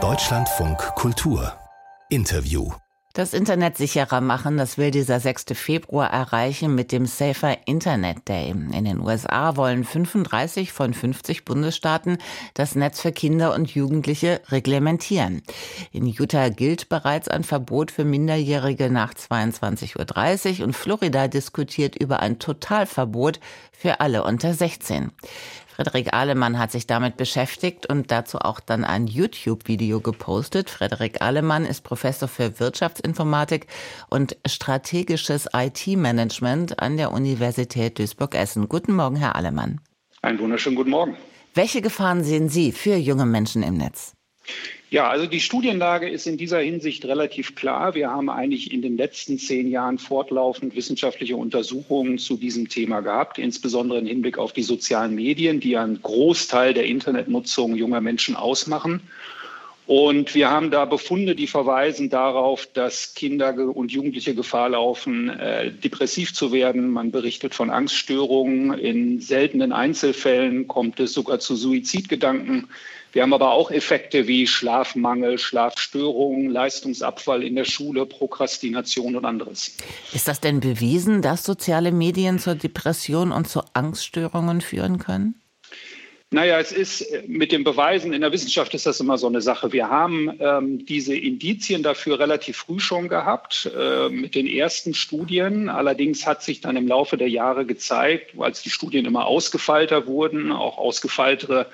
Deutschlandfunk Kultur Interview das Internet sicherer machen, das will dieser 6. Februar erreichen mit dem Safer Internet Day. In den USA wollen 35 von 50 Bundesstaaten das Netz für Kinder und Jugendliche reglementieren. In Utah gilt bereits ein Verbot für Minderjährige nach 22.30 Uhr und Florida diskutiert über ein Totalverbot für alle unter 16. Frederik Ahlemann hat sich damit beschäftigt und dazu auch dann ein YouTube-Video gepostet. Frederik Ahlemann ist Professor für Wirtschaftsinformatik und strategisches IT-Management an der Universität Duisburg-Essen. Guten Morgen, Herr Ahlemann. Einen wunderschönen guten Morgen. Welche Gefahren sehen Sie für junge Menschen im Netz? Ja, also die Studienlage ist in dieser Hinsicht relativ klar. Wir haben eigentlich in den letzten zehn Jahren fortlaufend wissenschaftliche Untersuchungen zu diesem Thema gehabt, insbesondere im Hinblick auf die sozialen Medien, die einen Großteil der Internetnutzung junger Menschen ausmachen. Und wir haben da Befunde, die verweisen darauf, dass Kinder und Jugendliche Gefahr laufen, äh, depressiv zu werden. Man berichtet von Angststörungen. In seltenen Einzelfällen kommt es sogar zu Suizidgedanken. Wir haben aber auch Effekte wie Schlafmangel, Schlafstörungen, Leistungsabfall in der Schule, Prokrastination und anderes. Ist das denn bewiesen, dass soziale Medien zur Depression und zu Angststörungen führen können? Naja, es ist mit den Beweisen in der Wissenschaft ist das immer so eine Sache. Wir haben ähm, diese Indizien dafür relativ früh schon gehabt äh, mit den ersten Studien. Allerdings hat sich dann im Laufe der Jahre gezeigt, als die Studien immer ausgefeilter wurden, auch ausgefeiltere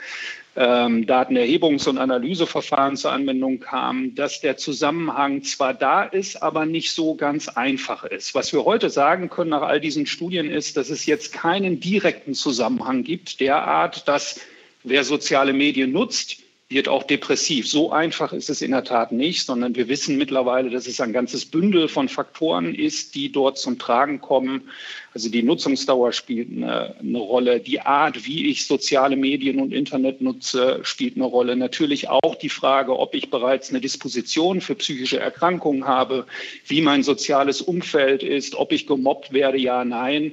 ähm, Datenerhebungs- und Analyseverfahren zur Anwendung kamen, dass der Zusammenhang zwar da ist, aber nicht so ganz einfach ist. Was wir heute sagen können nach all diesen Studien ist, dass es jetzt keinen direkten Zusammenhang gibt, derart, dass wer soziale Medien nutzt, wird auch depressiv. So einfach ist es in der Tat nicht, sondern wir wissen mittlerweile, dass es ein ganzes Bündel von Faktoren ist, die dort zum Tragen kommen. Also die Nutzungsdauer spielt eine, eine, Rolle, die Art, wie ich soziale Medien und Internet nutze, spielt eine Rolle. Natürlich auch die Frage, ob ich bereits eine Disposition für psychische Erkrankungen habe, wie mein soziales Umfeld ist, ob ich gemobbt werde, ja, nein.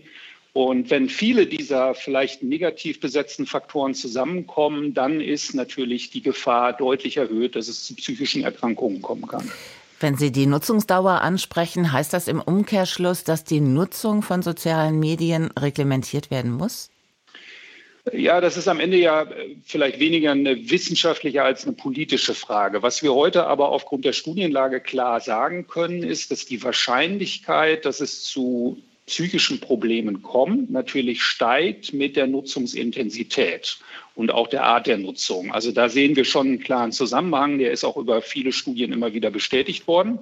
Und wenn viele dieser vielleicht negativ besetzten Faktoren zusammenkommen, dann ist natürlich die Gefahr deutlich erhöht, dass es zu psychischen Erkrankungen kommen kann. Wenn Sie die Nutzungsdauer ansprechen, heißt das im Umkehrschluss, dass die Nutzung von sozialen Medien reglementiert werden muss? Ja, das ist am Ende ja vielleicht weniger eine wissenschaftliche als eine politische Frage. Was wir heute aber aufgrund der Studienlage klar sagen können, ist, dass die Wahrscheinlichkeit, dass es zu psychischen Problemen kommt, natürlich steigt mit der Nutzungsintensität und auch der Art der Nutzung. Also da sehen wir schon einen klaren Zusammenhang, der ist auch über viele Studien immer wieder bestätigt worden.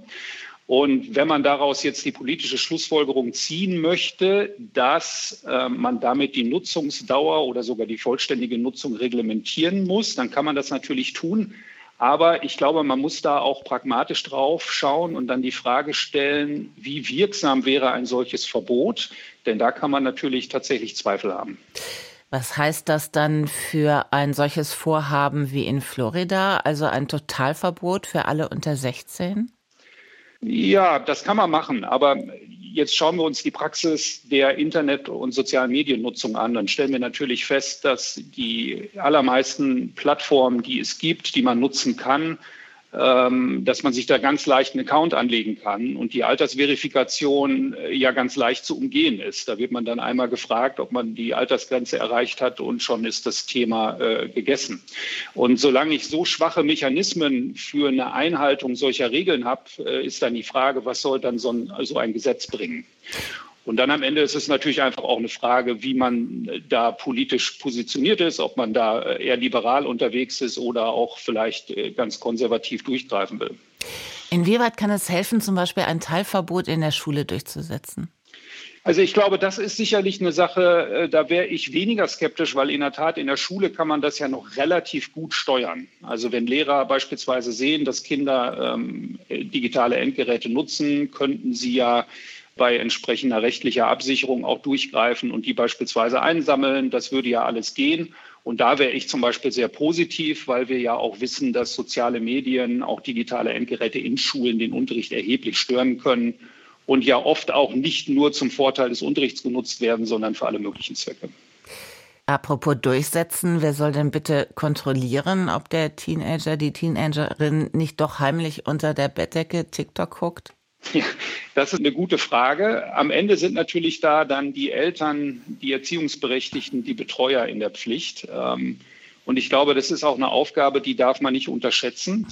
Und wenn man daraus jetzt die politische Schlussfolgerung ziehen möchte, dass äh, man damit die Nutzungsdauer oder sogar die vollständige Nutzung reglementieren muss, dann kann man das natürlich tun. Aber ich glaube, man muss da auch pragmatisch drauf schauen und dann die Frage stellen, wie wirksam wäre ein solches Verbot? Denn da kann man natürlich tatsächlich Zweifel haben. Was heißt das dann für ein solches Vorhaben wie in Florida, also ein Totalverbot für alle unter 16? Ja, das kann man machen. Aber jetzt schauen wir uns die Praxis der Internet- und sozialen Mediennutzung an. Dann stellen wir natürlich fest, dass die allermeisten Plattformen, die es gibt, die man nutzen kann, dass man sich da ganz leicht einen Account anlegen kann und die Altersverifikation äh, ja ganz leicht zu umgehen ist. Da wird man dann einmal gefragt, ob man die Altersgrenze erreicht hat und schon ist das Thema äh, gegessen. Und solange ich so schwache Mechanismen für eine Einhaltung solcher Regeln habe, äh, ist dann die Frage, was soll dann so ein, so ein Gesetz bringen? Und dann am Ende ist es natürlich einfach auch eine Frage, wie man da politisch positioniert ist, ob man da eher liberal unterwegs ist oder auch vielleicht äh, ganz konservativ durchgreifen will. Inwieweit kann es helfen, zum Beispiel ein Teilverbot in der Schule durchzusetzen? Also ich glaube, das ist sicherlich eine Sache, äh, da wäre ich weniger skeptisch, weil in der Tat in der Schule kann man das ja noch relativ gut steuern. Also wenn Lehrer beispielsweise sehen, dass Kinder ähm, digitale Endgeräte nutzen, könnten sie ja bei entsprechender rechtlicher Absicherung auch durchgreifen und die beispielsweise einsammeln. Das würde ja alles gehen. Und da wäre ich zum Beispiel sehr positiv, weil wir ja auch wissen, dass soziale Medien, auch digitale Endgeräte in Schulen den Unterricht erheblich stören können und ja oft auch nicht nur zum Vorteil des Unterrichts genutzt werden, sondern für alle möglichen Zwecke. Apropos durchsetzen, wer soll denn bitte kontrollieren, ob der Teenager, die Teenagerin nicht doch heimlich unter der Bettdecke TikTok guckt? Ja, das ist eine gute Frage. Am Ende sind natürlich da dann die Eltern, die Erziehungsberechtigten, die Betreuer in der Pflicht. Ähm, und ich glaube, das ist auch eine Aufgabe, die darf man nicht unterschätzen.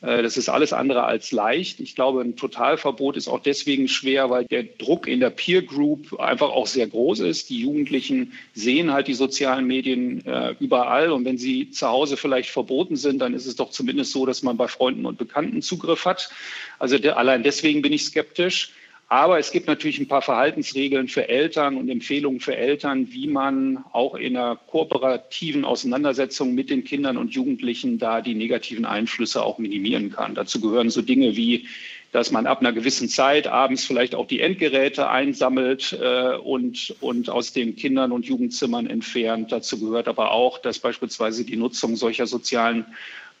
Äh, das ist alles andere als leicht. Ich glaube, ein Totalverbot ist auch deswegen schwer, weil der Druck in der Peer Group einfach auch sehr groß ist. Die Jugendlichen sehen halt die sozialen Medien äh, überall. Und wenn sie zu Hause vielleicht verboten sind, dann ist es doch zumindest so, dass man bei Freunden und Bekannten Zugriff hat. Also der, allein deswegen bin ich skeptisch. Aber es gibt natürlich ein paar Verhaltensregeln für Eltern und Empfehlungen für Eltern, wie man auch in einer kooperativen Auseinandersetzung mit den Kindern und Jugendlichen da die negativen Einflüsse auch minimieren kann. Dazu gehören so Dinge wie, dass man ab einer gewissen Zeit abends vielleicht auch die Endgeräte einsammelt äh, und, und aus den Kindern und Jugendzimmern entfernt. Dazu gehört aber auch, dass beispielsweise die Nutzung solcher sozialen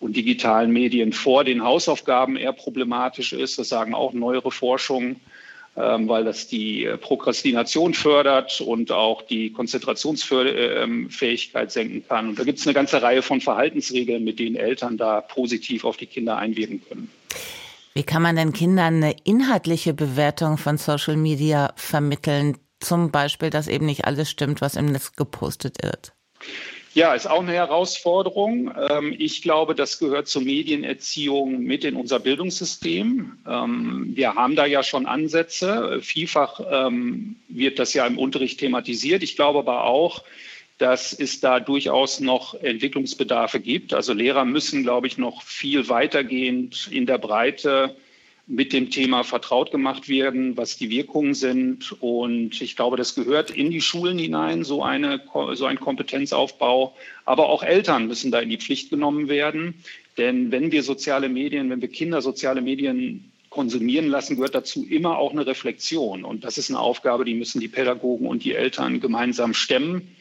und digitalen Medien vor den Hausaufgaben eher problematisch ist. Das sagen auch neuere Forschungen. Ähm, weil das die äh, Prokrastination fördert und auch die Konzentrationsfähigkeit senken kann. Und da gibt es eine ganze Reihe von Verhaltensregeln, mit denen Eltern da positiv auf die Kinder einwirken können. Wie kann man denn Kindern eine inhaltliche Bewertung von Social Media vermitteln? Zum Beispiel, dass eben nicht alles stimmt, was im Netz gepostet wird. Ja, ist auch eine Herausforderung. Ähm, ich glaube, das gehört zur Medienerziehung mit in unser Bildungssystem. Ähm, wir haben da ja schon Ansätze. Vielfach ähm, wird das ja im Unterricht thematisiert. Ich glaube aber auch, dass es da durchaus noch Entwicklungsbedarfe gibt. Also Lehrer müssen, glaube ich, noch viel weitergehend in der Breite mit dem Thema vertraut gemacht werden, was die Wirkungen sind. Und ich glaube, das gehört in die Schulen hinein, so, eine, so ein Kompetenzaufbau. Aber auch Eltern müssen da in die Pflicht genommen werden. Denn wenn wir soziale Medien, wenn wir Kinder soziale Medien konsumieren lassen, gehört dazu immer auch eine Reflexion. Und das ist eine Aufgabe, die müssen die Pädagogen und die Eltern gemeinsam stemmen.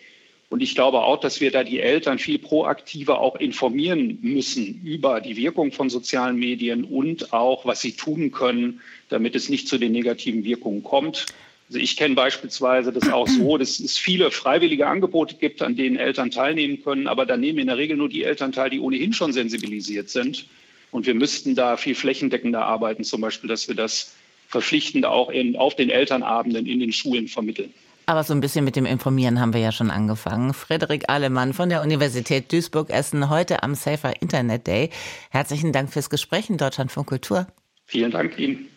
Und ich glaube auch, dass wir da die Eltern viel proaktiver auch informieren müssen über die Wirkung von sozialen Medien und auch, was sie tun können, damit es nicht zu den negativen Wirkungen kommt. Also ich kenne beispielsweise das auch so, dass es viele freiwillige Angebote gibt, an denen Eltern teilnehmen können, aber da nehmen in der Regel nur die Eltern teil, die ohnehin schon sensibilisiert sind. Und wir müssten da viel flächendeckender arbeiten, zum Beispiel, dass wir das verpflichtend auch in, auf den Elternabenden in den Schulen vermitteln. Aber so ein bisschen mit dem Informieren haben wir ja schon angefangen. Frederik Alemann von der Universität Duisburg-Essen heute am Safer Internet Day. Herzlichen Dank fürs Gespräch in Deutschland von Kultur. Vielen Dank Ihnen.